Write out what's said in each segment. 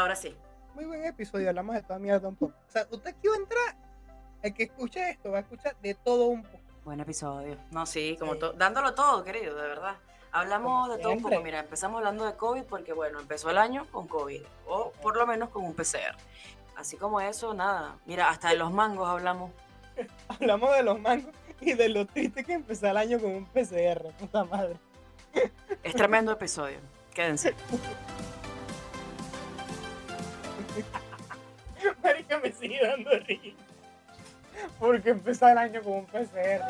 ahora sí. Muy buen episodio, hablamos de toda mierda un poco. O sea, usted aquí va a entrar, el que escuche esto va a escuchar de todo un poco. Buen episodio. No, sí, como Sí. to- dándolo todo, querido, de verdad. Hablamos Como de todo un poco. Mira, empezamos hablando de COVID porque, bueno, empezó el año con COVID, o por lo menos con un PCR. Así como eso, nada. Mira, hasta de los mangos hablamos. Hablamos de los mangos y de lo triste que empezó el año con un PCR, puta madre. Es tremendo episodio. Quédense. Marica me sigue dando risa. Porque empezó el año con un PCR.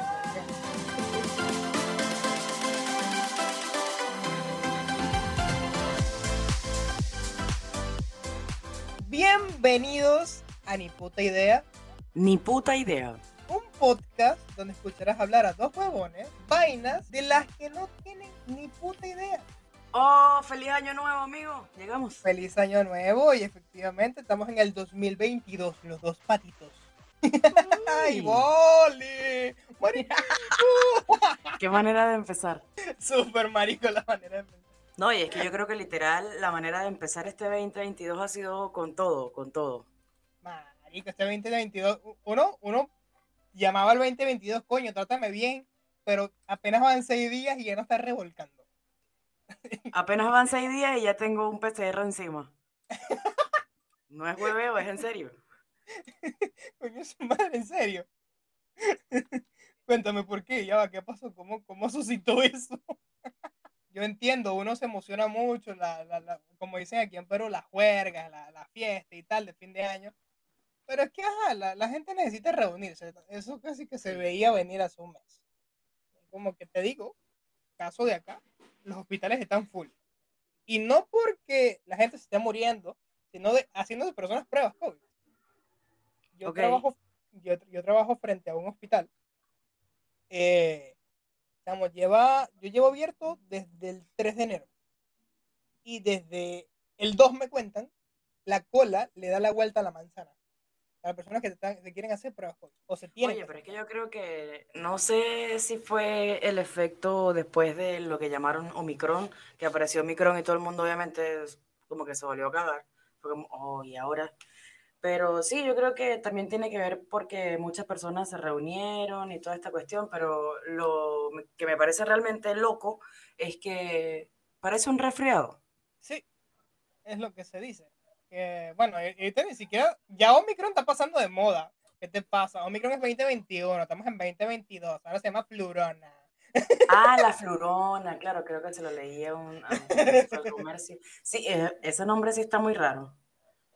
Bienvenidos a Ni Puta Idea, Ni puta idea. un podcast donde escucharás hablar a dos huevones vainas de las que no tienen ni puta idea. Oh, feliz año nuevo, amigo. Llegamos. Feliz año nuevo y efectivamente estamos en el 2022, los dos patitos. ¡Ay, boli! Marico, Qué manera de empezar. super marico la manera de pensar. No, y es que yo creo que literal la manera de empezar este 2022 ha sido con todo, con todo. Marico, este 2022, uno, uno llamaba al 2022, coño, trátame bien, pero apenas van seis días y ya no está revolcando. Apenas van seis días y ya tengo un PCR encima. No es hueveo, es en serio. Coño, su madre, en serio. Cuéntame por qué, ya va, ¿qué pasó? ¿Cómo, cómo suscitó eso? Yo entiendo, uno se emociona mucho, la, la- la- como dicen aquí en Perú, las juergas, la, la fiesta y tal de fin de año. Pero es que, ajá, la, la gente necesita reunirse. Eso casi que se veía venir hace un mes. Como que te digo, caso de acá, los hospitales están full. Y no porque la gente se esté muriendo, sino de, haciéndose personas pruebas COVID. Yo, trabajo, yo, yo trabajo frente a un hospital. Eh, digamos, lleva, yo llevo abierto desde el 3 de enero. Y desde el 2 me cuentan, la cola le da la vuelta a la manzana. A las personas que se quieren hacer pruebas COVID. O se tienen Oye, pero es que yo creo que no sé si fue el efecto después de lo que llamaron Omicron, que apareció Omicron y todo el mundo obviamente como que se volvió a cagar. Fue como, oh, y ahora. Pero sí, yo creo que también tiene que ver porque muchas personas se reunieron y toda esta cuestión, pero lo que me parece realmente loco es que parece un resfriado. Sí, es lo que se dice. Bueno, ahorita ni siquiera, ya Omicron está pasando de moda. ¿Qué te pasa? Omicron es 2021, estamos en 2022, ahora se llama Flurona. Ah, la flurona, claro, creo que se lo leí a un, a un- comercio. Sí, eh, ese nombre sí está muy raro.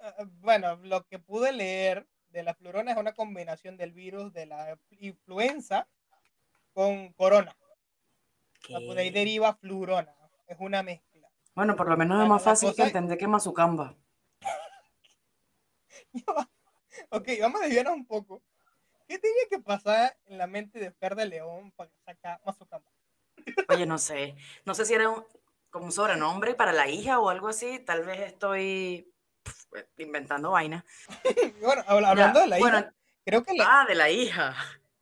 Eh, Bueno, lo que pude leer de la flurona es una combinación del virus de la influenza con corona. Pues de ahí ¿Qué? deriva flurona. Es una mezcla. Bueno, por lo menos es más fácil que entender que Mazucamba. ok, vamos a desviarnos un poco. ¿Qué tenía que pasar en la mente de Fer de León para sacar Mazucamba? Oye, no sé, no sé si era un- como un sobrenombre para la hija o algo así, tal vez estoy inventando vaina. bueno, habla- hablando de la bueno, hija, creo que la, Ah, de la hija.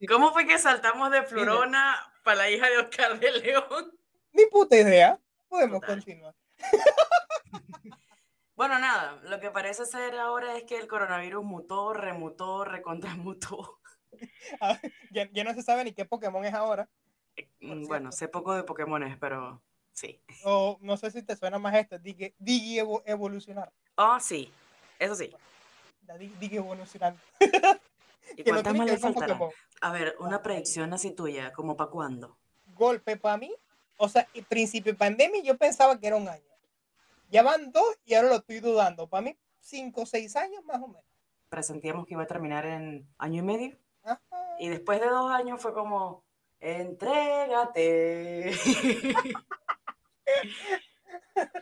¿Cómo fue que saltamos de Florona para la hija de Oscar de León? Ni puta idea. Podemos Total. continuar. Bueno, nada, lo que parece ser ahora es que el coronavirus mutó, remutó, recontramutó. Ah, Ya, ya no se sabe ni qué Pokémon es ahora. Mm, Bueno, sé poco de Pokémones, pero sí. O no sé si te suena más esto. Digi, digi evo- evolucionar. Oh, sí, eso sí. La di- digi evolucionar. ¿Y cuántas más le faltarán? A ver, una predicción así tuya, ¿como para cuándo? Golpe para mí. O sea, en principio de pandemia yo pensaba que era un año. Ya van dos y ahora lo estoy dudando. Para mí, cinco o seis años más o menos. Presentíamos que iba a terminar en año y medio. Ajá. Y después de dos años fue como, entrégate.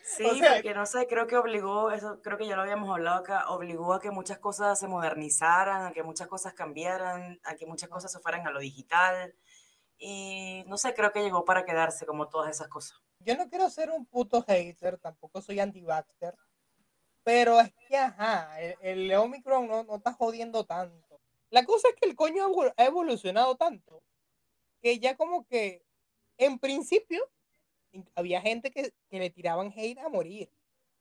Sí, O sea- porque no sé, creo que obligó, eso creo que ya lo habíamos hablado acá, obligó a que muchas cosas se modernizaran, a que muchas cosas cambiaran, a que muchas cosas se fueran a lo digital. Y no sé, creo que llegó para quedarse como todas esas cosas. Yo no quiero ser un puto hater, tampoco soy anti-vaxxer. Pero es que, ajá, el, Omicron no, no está jodiendo tanto. La cosa es que el coño ha evol- ha evolucionado tanto que ya como que, en principio, in- había gente que, que le tiraban hate a morir.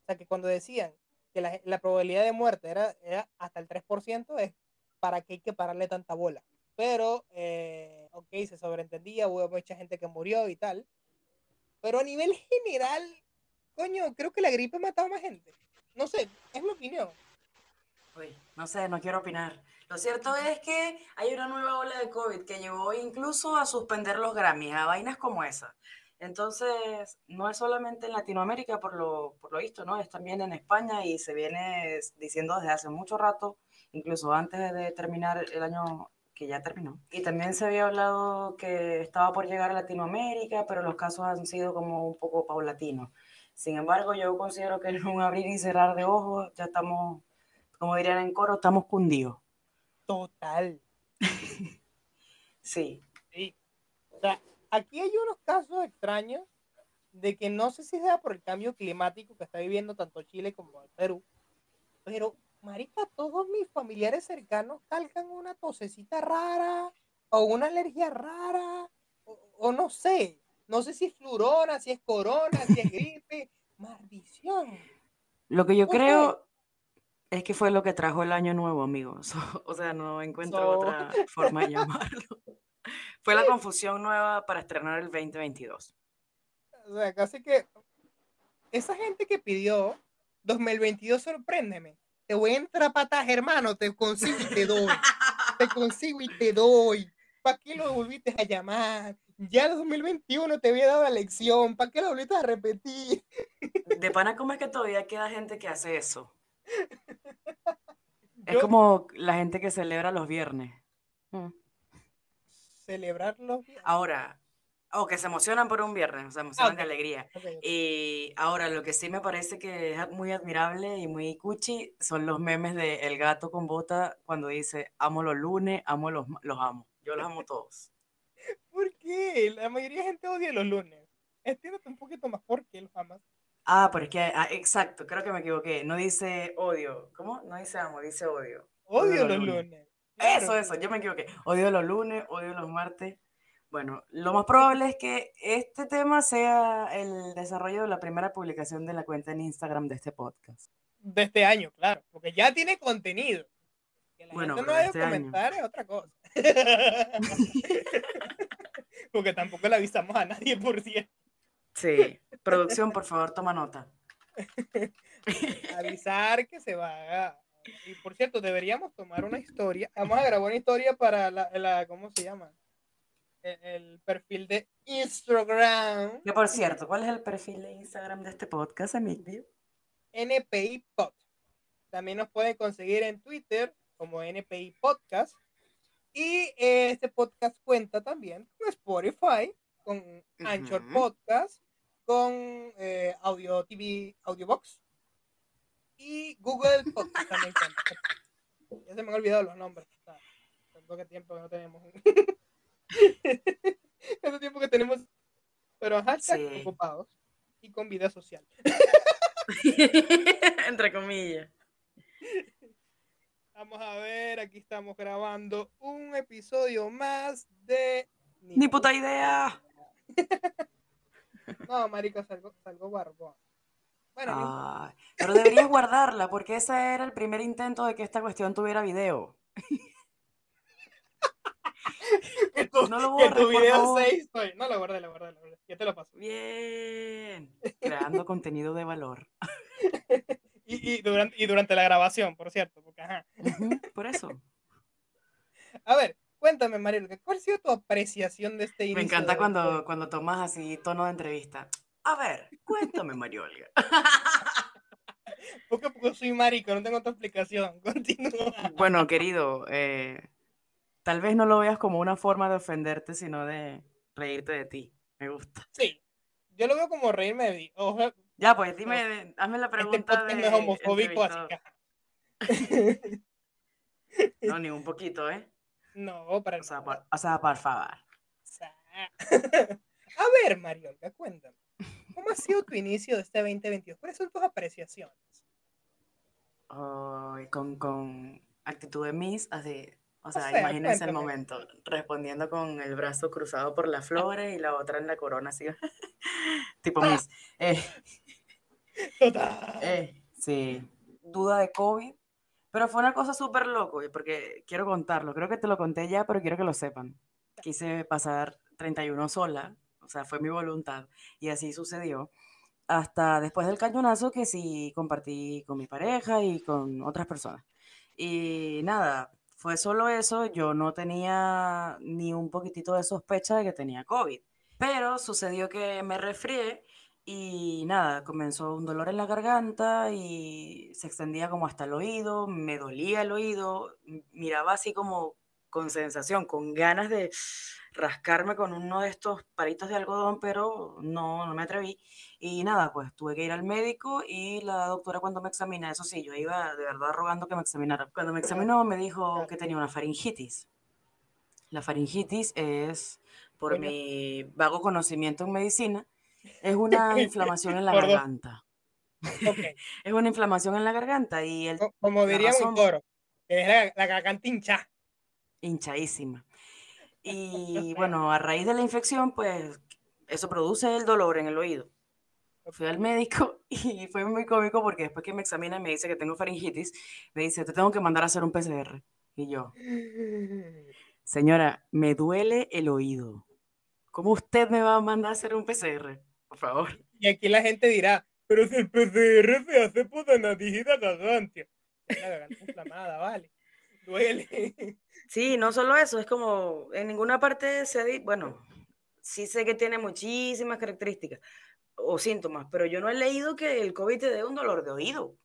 O sea, que cuando decían, que la, la probabilidad de muerte era, era hasta el 3%, es para qué hay que pararle tanta bola. Pero, eh, ok, se sobreentendía, hubo mucha gente que murió y tal. Pero a nivel general, coño, creo que la gripe ha matado más gente. No sé, es mi opinión. Uy, no sé, no quiero opinar. Lo cierto es que hay una nueva ola de COVID que llevó incluso a suspender los Grammys, a vainas como esa. Entonces, no es solamente en Latinoamérica, por lo, por lo visto, ¿no? Es también en España y se viene diciendo desde hace mucho rato, incluso antes de terminar el año que ya terminó. Y también se había hablado que estaba por llegar a Latinoamérica, pero los casos han sido como un poco paulatinos. Sin embargo, yo considero que en un abrir y cerrar de ojos ya estamos, como dirían en coro, estamos cundidos. Total. Sí. Sí. O sea, aquí hay unos casos extraños de que no sé si sea por el cambio climático que está viviendo tanto Chile como el Perú, pero, marica, todos mis familiares cercanos calcan una tosecita rara o una alergia rara, o, o no sé, no sé si es flurona, si es corona, si es gripe, maldición. Lo que yo creo es que fue lo que trajo el año nuevo, amigos. o sea, no encuentro So- otra forma de llamarlo. Fue la confusión nueva para estrenar el 2022. O sea, casi que esa gente que pidió 2022, sorpréndeme. Te voy a entrar patas, hermano. Te consigo y te doy. Te consigo y te doy. ¿Para qué lo volviste a llamar? Ya el 2021 te había dado la lección. ¿Para qué lo volviste a repetir? De pana, ¿cómo es que todavía queda gente que hace eso? Es Yo- como la gente que celebra los viernes. Mm. Celebrarlo. Ahora, o que se emocionan por un viernes, se emocionan de ok. alegría. Ok. Y ahora lo que sí me parece que es muy admirable y muy cuchi son los memes de el gato con bota cuando dice amo los lunes, amo los, ma-". los amo. Yo los amo todos. ¿Por qué? La mayoría de gente odia los lunes. Entiéndete un poquito más por qué los amas. Ah, pero es que, ah, exacto, creo que me equivoqué. No dice odio. ¿Cómo? No dice amo, dice odio. Odio los los lunes. lunes. Eso, eso, yo me equivoqué. Odio los lunes, odio los martes. Bueno, lo más probable es que este tema sea el desarrollo de la primera publicación de la cuenta en Instagram de este podcast. de este año, claro, porque ya tiene contenido. Que la Bueno, gente no este año. comentar es otra cosa. porque tampoco le avisamos a nadie, por cierto. Sí, producción, por favor, toma nota. Avisar que se va a... Y por cierto, deberíamos tomar una historia. Vamos a grabar una historia para la, la- ¿cómo se llama? El, el perfil de Instagram. Que por cierto, ¿cuál es el perfil de Instagram de este podcast, Emilio? NPI Pod. También nos pueden conseguir en Twitter como NPI Podcast. Y eh, este podcast cuenta también con Spotify, con Anchor. Podcast, con eh, Audio TV, Audiobox y Google Podcast también cuenta. Ya se me han olvidado los nombres. Tanto que tiempo que no tenemos. Tanto tiempo que tenemos. Pero hashtag Sí. ocupados y con vida social. Entre comillas. Vamos a ver, aquí estamos grabando un episodio más de... Ni puta idea. No, marico, salgo, salgo barbón. Bueno. Ay, pero deberías guardarla porque ese era el primer intento de que esta cuestión tuviera video. Tu, no lo borres, tu por video favor. 6 soy. No, lo guardé, lo guardé, lo guardé. Ya te lo paso. Bien. Creando contenido de valor. Y, y, durante, y durante la grabación, por cierto. Porque, ajá. Por eso. A ver, cuéntame, Mariel, ¿cuál ha sido tu apreciación de este inicio? Me encanta cuando, cuando tomas así tono de entrevista. A ver, cuéntame, Mariolga. Porque, porque soy marico, no tengo otra explicación. Continúa. Bueno, querido, eh, tal vez no lo veas como una forma de ofenderte, sino de reírte de ti. Me gusta. Sí, yo lo veo como reírme de. Ojo, Ya, pues dime, hazme la este pregunta podcast de es homofóbico, así que... No, ni un poquito, ¿eh? No, para O sea, por, o sea, por favor. A ver, Mariolga, cuéntame. ¿Cómo ha sido tu inicio de este 2022? ¿Cuáles son tus apreciaciones? Ay, con, con actitud de Miss, así. O sea, sea, imagínense el cuéntame. momento, respondiendo con el brazo cruzado por las flores y la otra en la corona, así. tipo Miss. Eh, Total. eh, sí. duda de COVID, pero fue una cosa súper loco, porque quiero contarlo, creo que te lo conté ya, pero quiero que lo sepan. Quise pasar 31 sola, o sea, fue mi voluntad, y así sucedió. Hasta después del cañonazo que sí compartí con mi pareja y con otras personas. Y nada, fue solo eso, yo no tenía ni un poquitito de sospecha de que tenía COVID. Pero sucedió que me resfrié y nada, comenzó un dolor en la garganta y se extendía como hasta el oído, me dolía el oído, miraba así como con sensación, con ganas de rascarme con uno de estos palitos de algodón, pero no, no me atreví. Y nada, pues tuve que ir al médico y la doctora cuando me examina, eso sí, yo iba de verdad rogando que me examinara. Cuando me examinó me dijo que tenía una faringitis. La faringitis es, por mi vago conocimiento en medicina, es una inflamación en la garganta. es una inflamación en la garganta y el... Como diría un coro, es la, la garganta hincha. Hinchadísima. Y bueno, a raíz de la infección, pues eso produce el dolor en el oído fui al médico y fue muy cómico porque después que me examina y me dice que tengo faringitis, me dice, te tengo que mandar a hacer un PCR. Y yo, señora, me duele el oído. ¿Cómo usted me va a mandar a hacer un PCR? Por favor. Y aquí la gente dirá, pero si el PCR se hace por la nariz la garganta. La garganta inflamada, vale. Duele. Sí, no solo eso, es como en ninguna parte se dice, bueno, sí sé que tiene muchísimas características, o síntomas, pero yo no he leído que el COVID te dé un dolor de oído.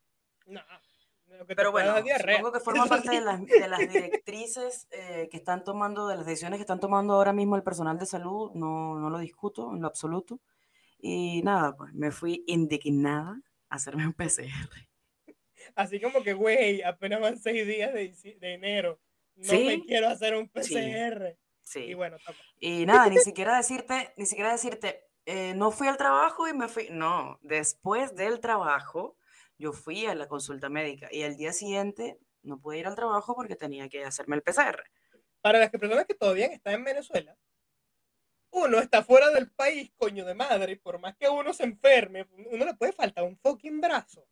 No. Pero bueno, supongo que forma parte de las, de las directrices eh, que están tomando, de las decisiones que están tomando ahora mismo el personal de salud, no, no lo discuto en lo absoluto. Y nada, pues me fui indignada a hacerme un PCR. Así como que, güey, apenas van seis días de, de enero. No me quiero hacer un PCR. Sí. Y bueno, Y nada, ni siquiera decirte, ni siquiera decirte, eh, no fui al trabajo y me fui, no, después del trabajo yo fui a la consulta médica y al día siguiente no pude ir al trabajo porque tenía que hacerme el PCR. Para las personas que todavía están en Venezuela, uno está fuera del país, coño de madre, por más que uno se enferme, uno le puede faltar un fucking brazo.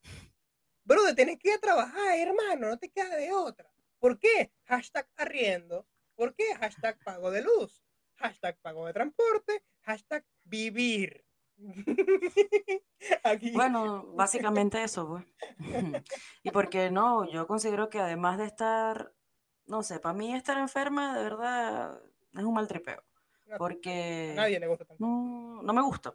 Bro, tienes que ir a trabajar, hermano, no te queda de otra. ¿Por qué? Hashtag arriendo. ¿Por qué? Hashtag pago de luz. Hashtag pago de transporte. Hashtag vivir. Bueno, básicamente eso, pues. y porque no, yo considero que además de estar, no sé, para mí estar enferma de verdad es un mal tripeo. Porque nadie le gusta No, no me gusta.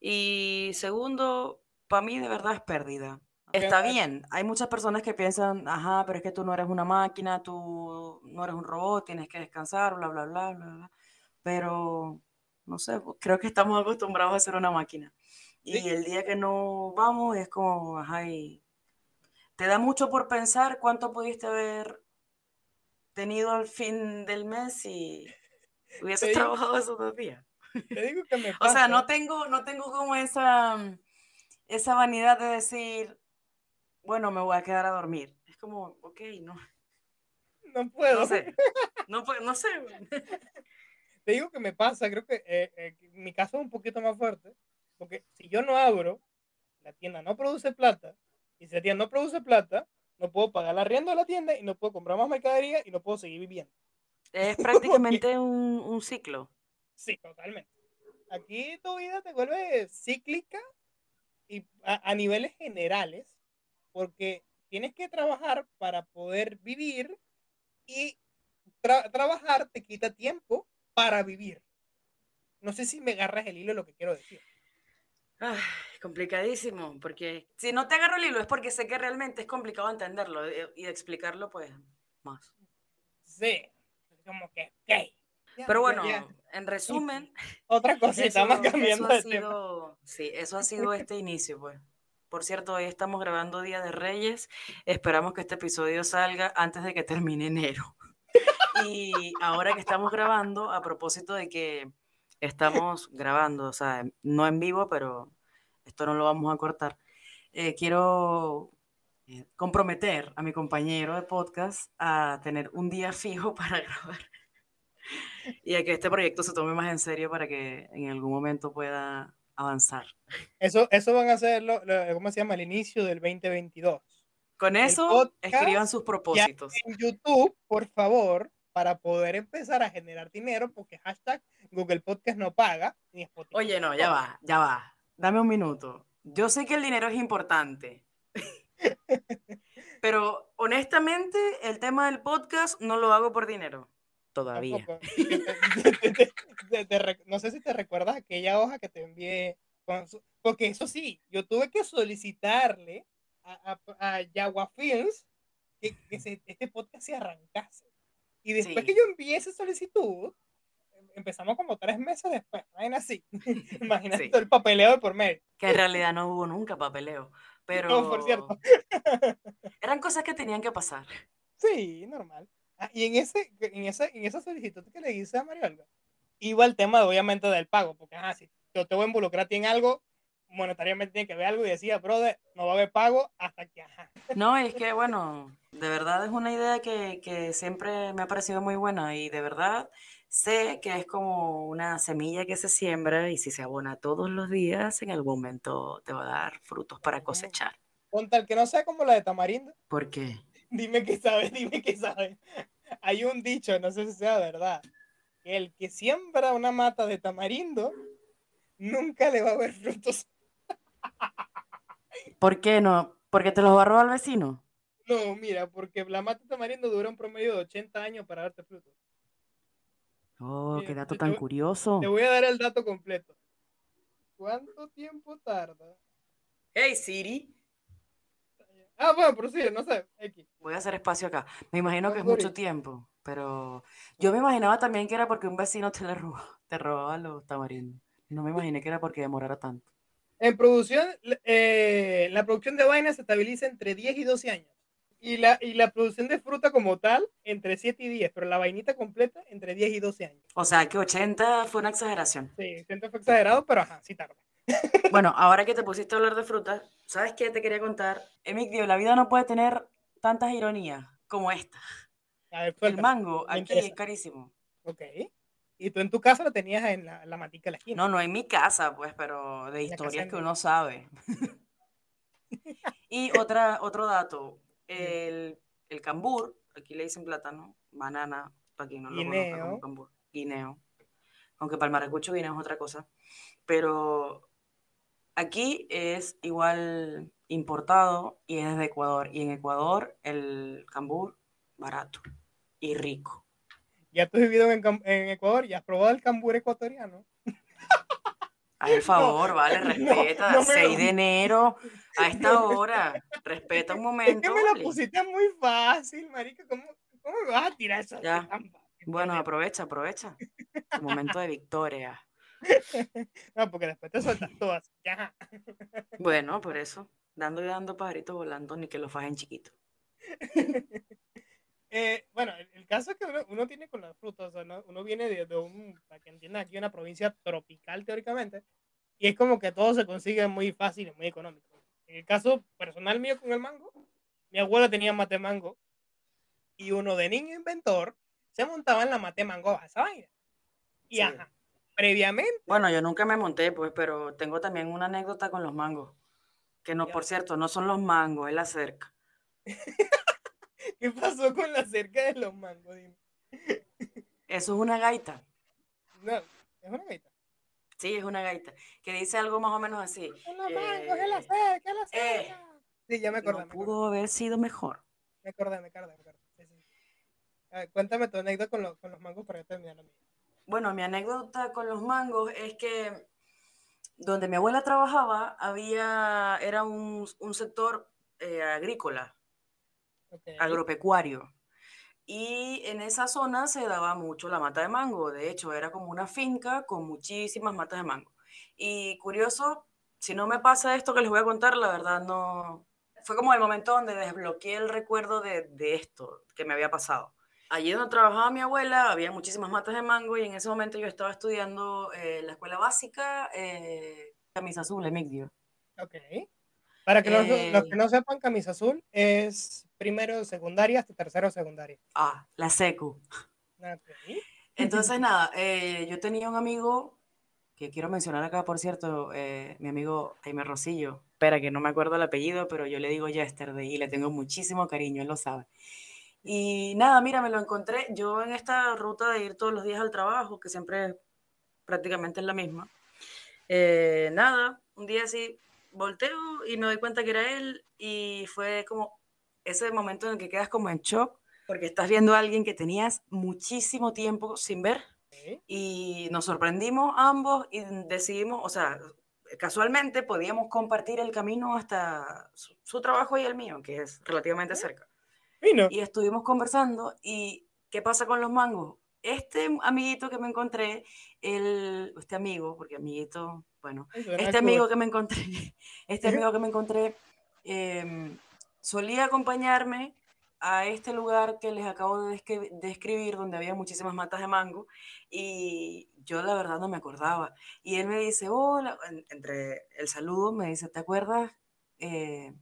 Y segundo, para mí de verdad es pérdida. Está bien, hay muchas personas que piensan, ajá, pero es que tú no eres una máquina, tú no eres un robot, tienes que descansar, bla, bla, bla, bla, bla. Pero no sé, pues, creo que estamos acostumbrados a ser una máquina. Y el día que no vamos es como, ajá, te da mucho por pensar cuánto pudiste haber tenido al fin del mes y hubieses trabajado esos dos días. Te digo que me O sea, no tengo, no tengo como esa, esa vanidad de decir, bueno, me voy a quedar a dormir. Es como, ok, no. No puedo. No sé. No, no sé. Te digo que me pasa, creo que eh, eh, mi caso es un poquito más fuerte, porque si yo no abro, la tienda no produce plata, y si la tienda no produce plata, no puedo pagar la arriendo de la tienda y no puedo comprar más mercadería y no puedo seguir viviendo. Es prácticamente un, un, ciclo. Sí, totalmente. Aquí tu vida te vuelve cíclica y a, a niveles generales, porque tienes que trabajar para poder vivir y trabajar te quita tiempo para vivir. No sé si me agarras el hilo lo que quiero decir. complicadísimo, porque si no te agarro el hilo es porque sé que realmente es complicado entenderlo eh, y explicarlo, pues, más. Sí, como que, okay. Pero bueno, en resumen. Otra cosita estamos cambiando de tema. Sí, eso ha sido este inicio, pues. Por cierto, hoy estamos grabando Día de Reyes. Esperamos que este episodio salga antes de que termine enero. Y ahora que estamos grabando, a propósito de que estamos grabando, o sea, no en vivo, pero esto no lo vamos a cortar, eh, quiero eh, comprometer a mi compañero de podcast a tener un día fijo para grabar y a que este proyecto se tome más en serio para que en algún momento pueda avanzar. Eso, eso van a ser, lo, ¿cómo se llama? El inicio del 2022. Con eso, escriban sus propósitos. En YouTube, por favor, para poder empezar a generar dinero, porque hashtag Google Podcast no paga, ni Spotify. Oye, no, ya va, ya va. Dame un minuto. Yo sé que el dinero es importante. Pero honestamente, el tema del podcast no lo hago por dinero. Todavía. no sé si te recuerdas aquella hoja que te envié. Porque eso sí, yo tuve que solicitarle a, a, Films que, este podcast se arrancase. Y después que yo envié esa solicitud, empezamos como tres meses después, así. Imagínate el papeleo de por medio. Que en realidad no hubo nunca papeleo, pero... No, por cierto. Eran cosas que tenían que pasar. Sí, normal. Ah, y en, ese, en, esa, en esa solicitud que le hice a Mario Olga, iba el tema, obviamente, del pago, porque, ajá, si yo te voy a involucrar a ti en algo, monetariamente tiene que ver algo y decía, brother, no va a haber pago hasta que, ajá. No, es que, bueno, de verdad es una idea que, que siempre me ha parecido muy buena y de verdad sé que es como una semilla que se siembra y si se abona todos los días, en algún momento te va a dar frutos para cosechar. Con tal que no sea como la de tamarindo. ¿Por qué? Dime que sabes, dime que sabes. Hay un dicho, no sé si sea verdad, que el que siembra una mata de tamarindo nunca le va a ver frutos. ¿Por qué no? ¿Porque te los va a robar el vecino? No, mira, porque la mata de tamarindo dura un promedio de 80 años para darte frutos. Oh, qué dato tan curioso. Te voy a dar el dato completo. ¿Cuánto tiempo tarda? Hey Siri. Ah, bueno, pero sí, no sé. Voy a hacer espacio acá. Me imagino que es mucho tiempo, pero yo me imaginaba también que era porque un vecino te, le te robaba los tamarindos. No me imaginé que era porque demorara tanto. En producción, eh, la producción de vainas se estabiliza entre 10 y 12 años. Y la, y la producción de fruta como tal, entre 7 y 10, pero la vainita completa, entre 10 y 12 años. O sea, que 80 fue una exageración. Sí, 80 fue exagerado, pero ajá, sí tarda. Bueno, ahora que te pusiste a hablar de frutas, ¿sabes qué te quería contar? Emigdio, la vida no puede tener tantas ironías como esta. el mango aquí es carísimo. Ok. Y tú en tu casa lo tenías en la, la matica de la esquina. No, no en mi casa, pues, pero de historias que uno sabe. y otra, otro dato, el, el, cambur, aquí le dicen plátano, banana, para quien no lo conozca como cambur, guineo. Aunque para el maracucho guineo es otra cosa. Pero aquí es igual importado y es de Ecuador. Y en Ecuador el cambur barato y rico ya tú has vivido en, Ecuador y has probado el cambur ecuatoriano. Haz favor, vale, respeta. 6 de enero, a esta hora. Respeta un momento. Es que me la pusiste muy fácil, marica. ¿Cómo, cómo me vas a tirar eso? Ya. Bueno, aprovecha, aprovecha. Momento de victoria. No, porque después te sueltas todas. Ya. Bueno, por eso. Dando y dando pajaritos volando, ni que lo fajen chiquito. Eh, bueno, el, caso es que uno, tiene con las frutas, uno viene de, un, para que entiendan, aquí una provincia tropical teóricamente, y es como que todo se consigue muy fácil y muy económico. En el caso personal mío con el mango, mi abuela tenía mate mango, y uno de niño inventor se montaba en la mate mango a esa vaina. Y ajá, previamente. Bueno, yo nunca me monté, pues, pero tengo también una anécdota con los mangos. Que no, por cierto, no son los mangos, es la cerca. ¿Qué pasó con la cerca de los mangos? Eso es una gaita. No, es una gaita. Sí, es una gaita. Que dice algo más o menos así. Es la mangos, es la cerca, es la eh, cerca. sí, ya me acordé. No pudo haber sido mejor. Me acordé, me acordé, me acordé. Sí, sí. cuéntame tu anécdota con, con los mangos para terminar la mía. Bueno, mi anécdota con los mangos es que donde mi abuela trabajaba había, era un, un sector eh, agrícola agropecuario. Y en esa zona se daba mucho la mata de mango. De hecho, era como una finca con muchísimas matas de mango. Y curioso, si no me pasa esto que les voy a contar, la verdad no... Fue como el momento donde desbloqueé el recuerdo de, esto que me había pasado. Allí donde trabajaba mi abuela había muchísimas matas de mango y en ese momento yo estaba estudiando eh, la escuela básica, eh, camisa azul, Emigdio. Ok. Para que los, que no eh, sepan, camisa azul es primero secundaria hasta tercero secundaria. Ah, la secu. Entonces, nada, eh, yo tenía un amigo que quiero mencionar acá, por cierto, eh, mi amigo Jaime Rosillo, espera que no me acuerdo el apellido, pero yo le digo Yesterday y le tengo muchísimo cariño, él lo sabe. Y nada, mira, me lo encontré yo en esta ruta de ir todos los días al trabajo, que siempre prácticamente es la misma. Eh, nada, un día así volteo y me doy cuenta que era él y fue como ese momento en el que quedas como en shock porque estás viendo a alguien que tenías muchísimo tiempo sin ver y nos sorprendimos ambos y decidimos, o sea, casualmente podíamos compartir el camino hasta su, trabajo y el mío, que es relativamente cerca. Y estuvimos conversando y ¿qué pasa con los mangos? Este amiguito que me encontré, el, este amigo, porque amiguito, bueno, este amigo que me encontré, este amigo que me encontré, em, solía acompañarme a este lugar que les acabo de describir, donde había muchísimas matas de mango, y yo la verdad no me acordaba. Y él me dice, hola, entre el saludo me dice, ¿te acuerdas? Eh,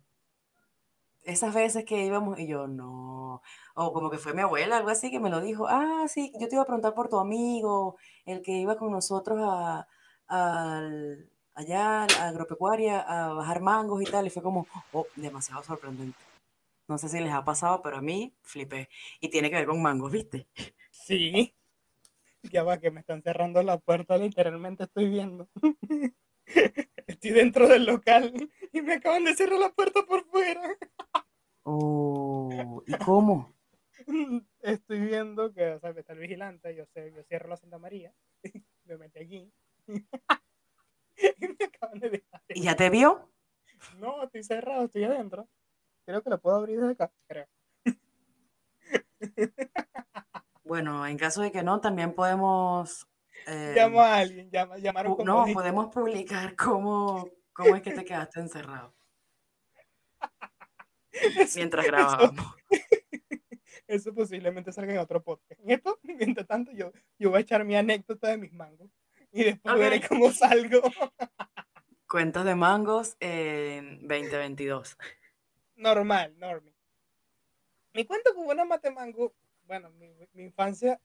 esas veces que íbamos, y yo no, o como que fue mi abuela, algo así, que me lo dijo, ah, sí, yo te iba a preguntar por tu amigo, el que iba con nosotros a, allá a la agropecuaria a bajar mangos y tal, y fue como, oh, demasiado sorprendente. No sé si les ha pasado, pero a mí flipé. Y tiene que ver con mangos, ¿viste? Sí. Ya va, que me están cerrando la puerta, literalmente estoy viendo. Estoy dentro del local y me acaban de cerrar la puerta por fuera. Oh, ¿y cómo? Estoy viendo que, o sea, está el vigilante, yo sé, yo cierro la Santa María, me metí aquí. y me acaban de dejar. ¿Y ya te vio? No, estoy cerrado, estoy adentro. Creo que lo puedo abrir desde acá, creo. Bueno, en caso de que no, también podemos... Eh, Llamo a alguien, llama, llamar un No, podemos publicar cómo, cómo es que te quedaste encerrado. Mientras grabábamos. Eso, posiblemente salga en otro podcast. En esto, mientras tanto, yo, yo voy a echar mi anécdota de mis mangos y después veré cómo salgo. Cuentos de mangos en 2022 normal, normal. Mi cuento con una mate mango, bueno, mi, mi infancia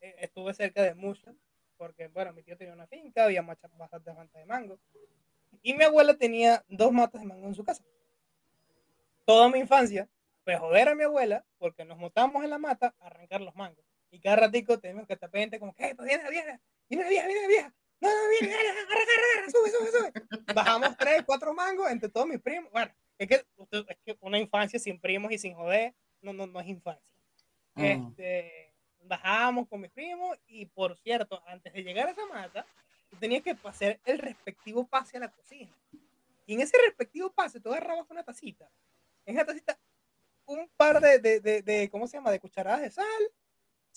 eh, estuve cerca de mucho, porque, bueno, mi tío tenía una finca, había bastantes matas de mango. Y mi abuela tenía dos matas de mango en su casa. Toda mi infancia fue joder a mi abuela porque nos montamos en la mata a arrancar los mangos. Y cada ratico tenemos que estar pendiente como, ¿qué? Pues viene, viene, viene, vieja, viene, vieja. No, no, viene, viene, agarra, agarra, sube, sube, sube. Bajamos tres, cuatro mangos entre todos mis primos. Bueno, es que, es que una infancia sin primos y sin joder, no, no, no es infancia. Mm. Este, bajábamos con mis primos y, por cierto, antes de llegar a esa mata, tenías que hacer el respectivo pase a la cocina. Y en ese respectivo pase, tú agarrabas una tacita. En esa tacita, un par de, de, de, de ¿cómo se llama?, de cucharadas de sal.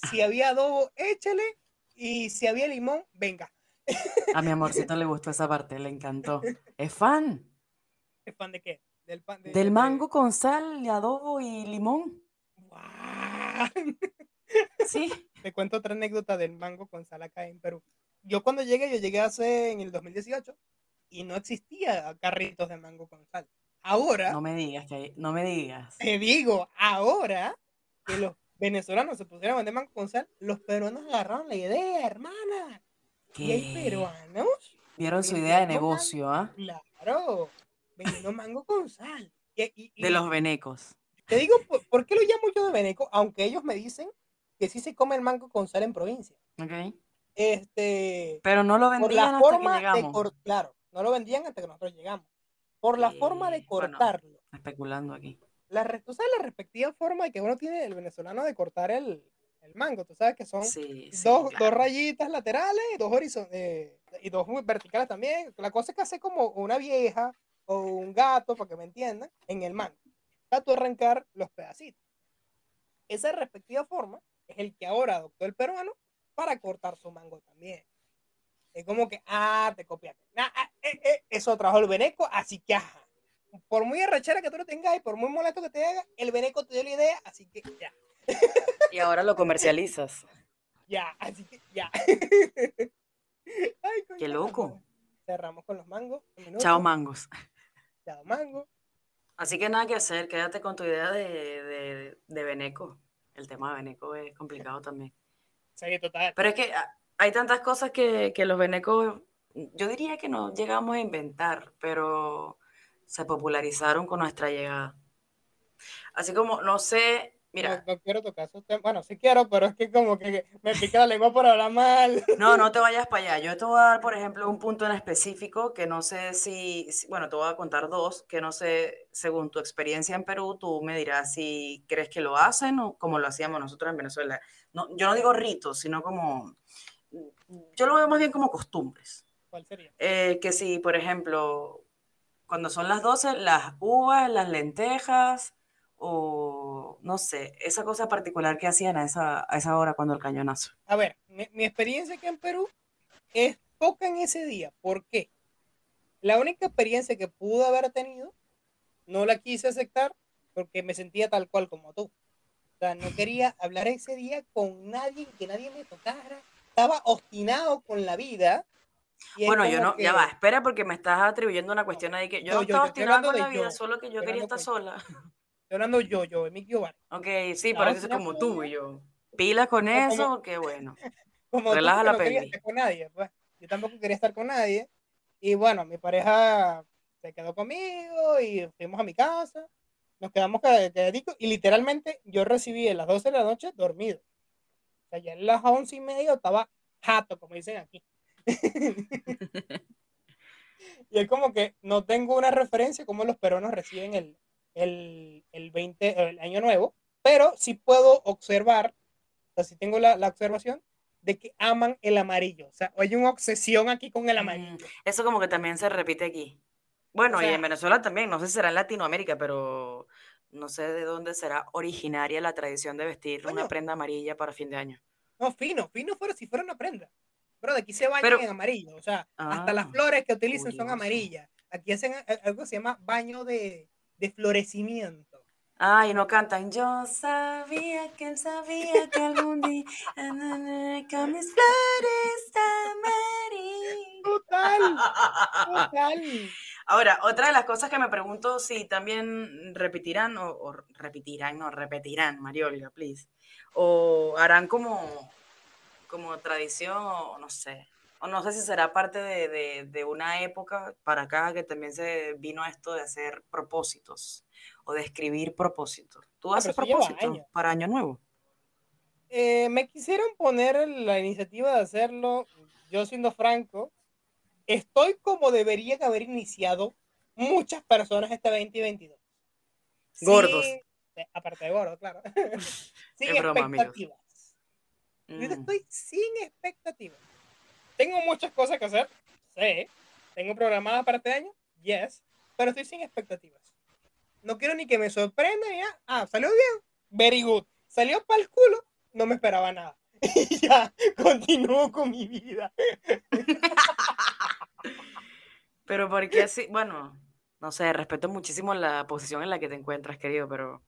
Si había adobo, échale. Y si había limón, venga. A mi amorcito le gustó esa parte, le encantó. ¿Es fan? ¿Es fan de qué? Del, mango con sal, adobo y limón. Sí. Te cuento otra anécdota del mango con sal acá en Perú. Yo cuando llegué, yo llegué hace en el 2018 y no existía carritos de mango con sal. Ahora. No me digas que no me digas. Te digo, ahora que los venezolanos se pusieron a vender mango con sal, los peruanos agarraron la idea, hermana. ¿Qué? Y hay peruanos. Vieron su idea de negocio, ¿ah? Claro vendiendo mango con sal. de los venecos. Te digo, ¿por, qué lo llamo yo de veneco? Aunque ellos me dicen que sí se come el mango con sal en provincia. Ok. Este, Pero no lo vendían hasta que llegamos. claro, no lo vendían hasta que nosotros llegamos. Por la forma de cortarlo. especulando aquí. La, ¿Tú sabes la respectiva forma que uno tiene el venezolano de cortar el, el mango? Tú sabes que son dos, dos, rayitas laterales y dos, eh, y dos verticales también. La cosa es que hace como una vieja o un gato, para que me entiendan, en el mango. Para arrancar los pedacitos. Esa respectiva forma es el que ahora adoptó el peruano para cortar su mango también. Es como que, ah, te copiaste. Ah, ah, eh, eh, eso trajo el veneco, así que, ajá. Por muy arrachera que tú lo tengas y por muy molesto que te haga, el veneco te dio la idea, así que ya. Y ahora lo comercializas. ya, así que ya. Qué loco. Cerramos con los mangos. Chao, mangos mango. Así que nada que hacer, quédate con tu idea de, de, de Beneco. El tema de Beneco es complicado también. Sí, total. Pero es que hay tantas cosas que, que los venecos Yo diría que no llegamos a inventar, pero se popularizaron con nuestra llegada. Así como, no sé, mira. No, quiero tocar esos temas. Bueno, sí quiero, pero es que como que me pica la lengua por hablar mal. No, no te vayas para allá. Yo te voy a dar, por ejemplo, un punto en específico que no sé si, bueno, te voy a contar dos, que no sé, según tu experiencia en Perú, tú me dirás si crees que lo hacen o como lo hacíamos nosotros en Venezuela. No, yo no digo ritos, sino como, yo lo veo más bien como costumbres. ¿Cuál sería? Eh, que si, por ejemplo, cuando son las 12, las uvas, las lentejas, o no sé, esa cosa particular que hacían a esa, a esa hora cuando el cañonazo. A ver, mi, mi experiencia aquí en Perú es poca en ese día. ¿Por qué? La única experiencia que pude haber tenido, no la quise aceptar porque me sentía tal cual como tú. O sea, no quería hablar ese día con nadie, que nadie me tocara. Estaba obstinado con la vida. Bueno, yo no, ya va, espera porque me estás atribuyendo una cuestión ahí que yo no, estaba obstinado con la vida, solo que yo quería estar sola. Estoy hablando yo, yo, Emilio Giovanni. Ok, sí, pero eso es como tú y yo. Pila con eso, qué bueno. Como Relaja la no estar con nadie, pues. Yo tampoco quería estar con nadie. Y bueno, mi pareja se quedó conmigo y fuimos a mi casa. Nos quedamos quedaditos y literalmente yo recibí a las 12 de la noche dormido. O sea, ya en las 11 y media estaba jato, como dicen aquí. y es como que no tengo una referencia como los peruanos reciben el, el, el 20, el año nuevo, pero sí puedo observar, o sea, sí tengo la, la observación de que aman el amarillo. O sea, hay una obsesión aquí con el amarillo. Eso como que también se repite aquí. Bueno, y en Venezuela también, no sé si será en Latinoamérica, pero no sé de dónde será originaria la tradición de vestir una prenda amarilla para fin de año. No, fino, fino fuera si fuera una prenda. Pero de aquí se bañan en amarillo. O sea, hasta las ah, flores que utilizan son amarillas. Aquí hacen algo que se llama baño de, de florecimiento. Ay, no cantan. Yo sabía que él sabía que algún día con mis flores amarillas. Total, total. Ahora, otra de las cosas que me pregunto si también repetirán o, repetirán, no, repetirán, Mariolga, please. O harán como, como tradición, o no sé, o no sé si será parte de, una época para acá que también se vino esto de hacer propósitos o de escribir propósitos. ¿Tú ah, haces propósitos para Año Nuevo? Eh, me quisieron poner la iniciativa de hacerlo, yo siendo franco, estoy como debería haber iniciado muchas personas este 2022. Gordos. aparte de gordos, claro. sin expectativas. Yo mm. estoy sin expectativas tengo muchas cosas que hacer, sí. Tengo programadas para este año, yes. Pero estoy sin expectativas. No quiero ni que me sorprenda ya. Ah, salió bien, very good. Salió para el culo, no me esperaba nada. Y ya, continúo con mi vida. pero porque así, bueno, no sé, respeto muchísimo la posición en la que te encuentras, querido, pero...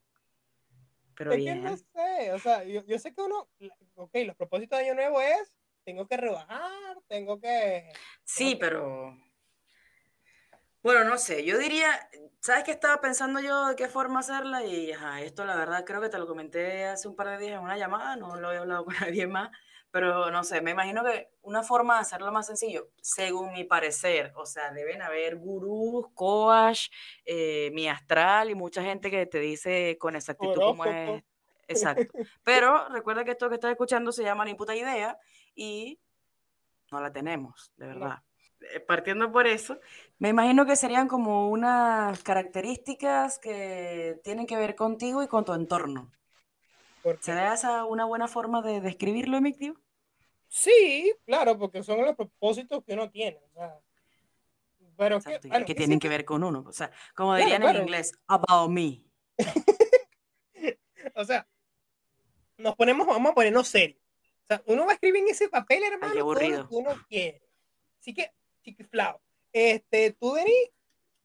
Pero bien. no sé, o sea, yo, yo sé que uno, ok, los propósitos de año nuevo es tengo que rebajar, tengo que... Sí, pero... Bueno, no sé, yo diría, ¿sabes qué estaba pensando yo de qué forma hacerla? Y ajá, esto la verdad creo que te lo comenté hace un par de días en una llamada, no lo he hablado con nadie más, pero no sé, me imagino que una forma de hacerlo más sencillo, según mi parecer, o sea, deben haber gurús, coach, eh, mi astral y mucha gente que te dice con exactitud cómo es. Exacto. Pero recuerda que esto que estás escuchando se llama Ni puta idea y no la tenemos, de verdad. Eh, partiendo por eso, me imagino que serían como unas características que tienen que ver contigo y con tu entorno. ¿Sería esa una buena forma de describirlo, Emictio? Sí, claro, porque son los propósitos que uno tiene. pero que, tienen que ver con uno. O sea, como dirían en inglés, about me. o sea, nos ponemos, vamos a ponernos serios. O sea, uno va a escribir en ese papel, hermano, todo lo que uno quiere. Así que, chiquiflao. Este, tú, Denis,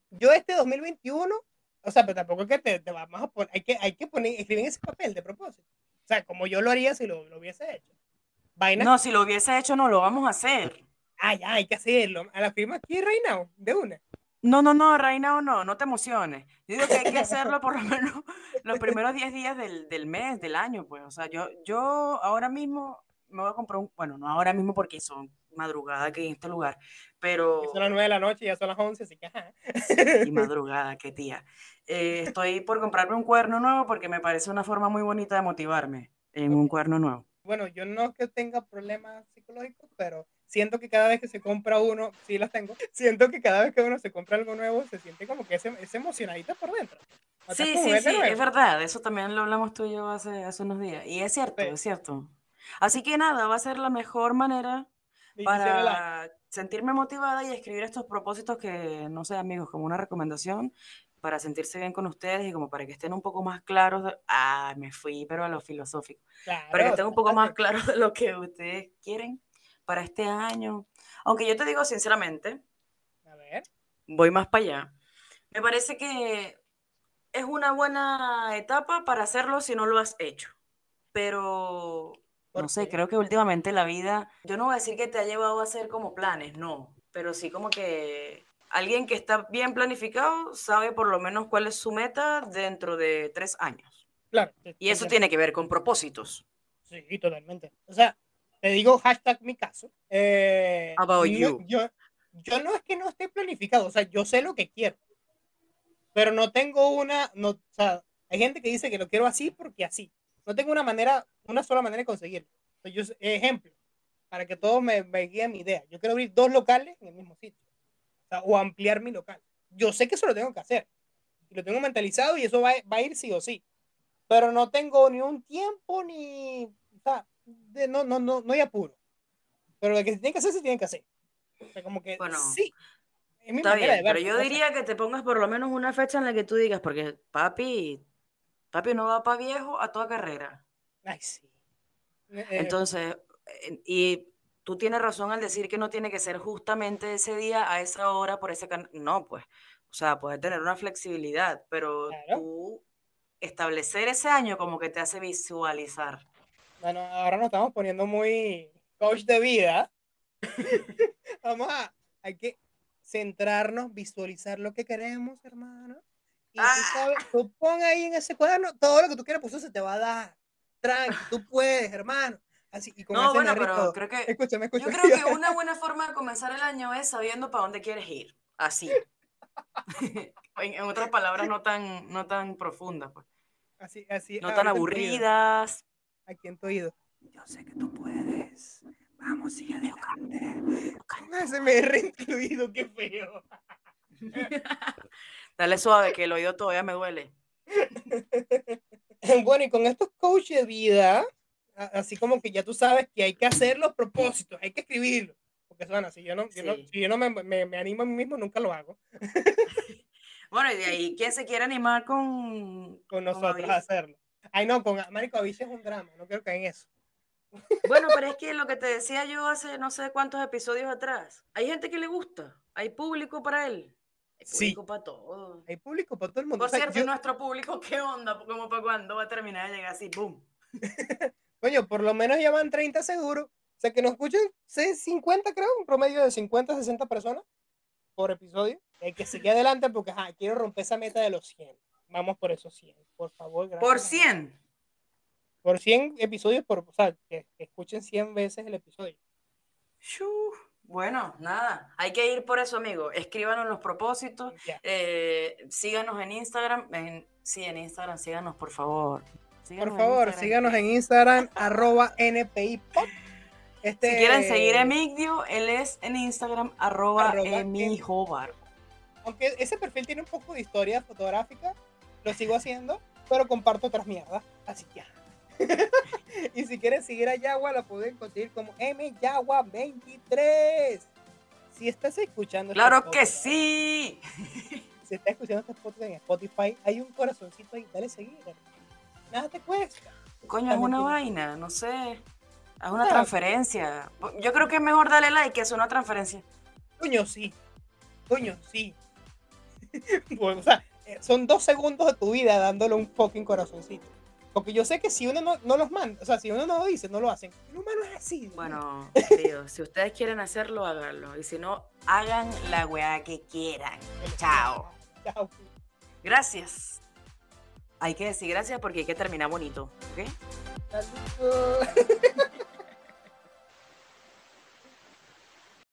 yo este 2021, o sea, pero tampoco es que te, te vamos a poner, hay que, hay que poner, escribir en ese papel de propósito. O sea, como yo lo haría si lo, lo hubiese hecho. Vaina. No, si lo hubiese hecho, no lo vamos a hacer. Ah, ya, hay que hacerlo. A la firma aquí, Reina, de una. No, no, no, Reina o no, no te emociones. Yo digo que hay que hacerlo por lo menos los primeros 10 días del, del, mes, del año, pues. O sea, yo, yo ahora mismo me voy a comprar un, bueno, no ahora mismo porque son madrugada que en este lugar, pero... Son las 9 de la noche, ya son las 11, así que... Y madrugada, qué tía. Eh, estoy por comprarme un cuerno nuevo porque me parece una forma muy bonita de motivarme en un cuerno nuevo. Bueno, yo no es que tenga problemas psicológicos, pero siento que cada vez que se compra uno, sí las tengo, siento que cada vez que uno se compra algo nuevo, se siente como que es, es emocionadita por dentro. Sí, sí, sí, es verdad, eso también lo hablamos tú y yo hace, hace unos días. Y es cierto, es cierto. Así que nada, va a ser la mejor manera para sentirme motivada y escribir estos propósitos que, no sé, amigos, como una recomendación para sentirse bien con ustedes y como para que estén un poco más claros. ah, me fui, pero a lo filosófico. para que estén un poco más claros de lo que ustedes quieren para este año. Aunque yo te digo sinceramente, a ver. voy más para allá. Me parece que es una buena etapa para hacerlo si no lo has hecho. Pero, no sé, creo que últimamente la vida, yo no voy a decir que te ha llevado a hacer como planes, no, pero sí como que alguien que está bien planificado sabe por lo menos cuál es su meta dentro de tres años. Claro. Y eso tiene que ver con propósitos. Sí, totalmente. O sea, te digo hashtag mi caso. Eh, About you. Yo, yo no es que no esté planificado, o sea, yo sé lo que quiero pero no tengo una, no, o sea, hay gente que dice que lo quiero así porque así. No tengo una manera, una sola manera de conseguirlo. yo, ejemplo, para que todos me, me guíen mi idea. Yo quiero abrir dos locales en el mismo sitio. O, sea, o ampliar mi local. Yo sé que eso lo tengo que hacer. Y lo tengo mentalizado y eso va, va a ir sí o sí. Pero no tengo ni un tiempo ni, o sea, no, no, no, no hay apuro. Pero lo que se tiene que hacer, se tiene que hacer. O sea, como que bueno, sí, Está bien, pero yo diría que te pongas por lo menos una fecha en la que tú digas, porque papi, papi no va para viejo a toda carrera. Ay, sí. Eh, eh, Entonces, y tú tienes razón al decir que no tiene que ser justamente ese día, a esa hora, por ese canal. No, pues, o sea, puedes tener una flexibilidad, pero tú establecer ese año como que te hace visualizar. Bueno, ahora nos estamos poniendo muy coach de vida. Vamos a, hay que centrarnos, visualizar lo que queremos, hermano. Y tú ah. sabes, tú pon ahí en ese cuaderno todo lo que tú quieras, pues eso se te va a dar. Tranqui, tú puedes, hermano. Así, y no, bueno, pero creo que, escúchame, escúchame. yo creo que una buena forma de comenzar el año es sabiendo para dónde quieres ir. Así. en, otras palabras, no tan, no tan profundas. Pues. Así, así. No tan aburridas. Aquí en tu oído. Yo sé que tú puedes. Vamos, sigue adelante. Con ASMR incluido, qué feo. Dale suave, que el oído todavía me duele. Bueno, y con estos coaches de vida, así como que ya tú sabes que hay que hacer los propósitos, hay que escribirlos. Porque suena, si yo no, yo no, si yo no me, me, me, animo a mí mismo, nunca lo hago. bueno, y de ahí, ¿quién se quiere animar con, con nosotros a hacerlo? Ay, no, con Marico Avice es un drama, no quiero caer en eso. Bueno, pero es que lo que te decía yo hace no sé cuántos episodios atrás, hay gente que le gusta, hay público para él. Hay público para todo. Hay público para todo el mundo. Por cierto, nuestro público, ¿qué onda? ¿Cómo para cuándo va a terminar de llegar así? ¡Boom! Coño, por lo menos ya van 30 seguros. O sea, que nos escuchen 50, creo, un promedio de 50, 60 personas por episodio. Hay que seguir adelante porque quiero romper esa meta de los 100. Vamos por esos 100, por favor. Gracias. ¿Por 100? por 100 episodios, por, o sea, que, escuchen 100 veces el episodio. Bueno, nada, hay que ir por eso, amigo. Escríbanos los propósitos, eh, síganos en Instagram, en, sí, en Instagram, síganos, por favor. Por favor, síganos en Instagram, arroba NPI Este... Si quieren seguir a Emigdio, él es en Instagram, arroba, emijobar. Aunque ese perfil tiene un poco de historia fotográfica, lo sigo haciendo, pero comparto otras mierdas, así que y si quieres seguir a Yagua, la pueden conseguir como MYagua23. Si estás escuchando. Este ¡Claro que sí! Si estás escuchando este podcast en Spotify, hay un corazoncito ahí, dale seguir. Nada te cuesta. Coño, es una vaina, no sé. Es una transferencia. Yo creo que es mejor darle like que hacer una transferencia. Coño, sí. Coño, sí. o sea, eh, son dos segundos de tu vida dándole un fucking corazoncito. Porque yo sé que si uno no, los manda, o sea, si uno no lo dice, no lo hacen. El humano es así. Bueno, tío, si ustedes quieren hacerlo, háganlo. Y si no, hagan la weá que quieran. Chao. Chao. Gracias. Hay que decir gracias porque hay que terminar bonito, ¿ok?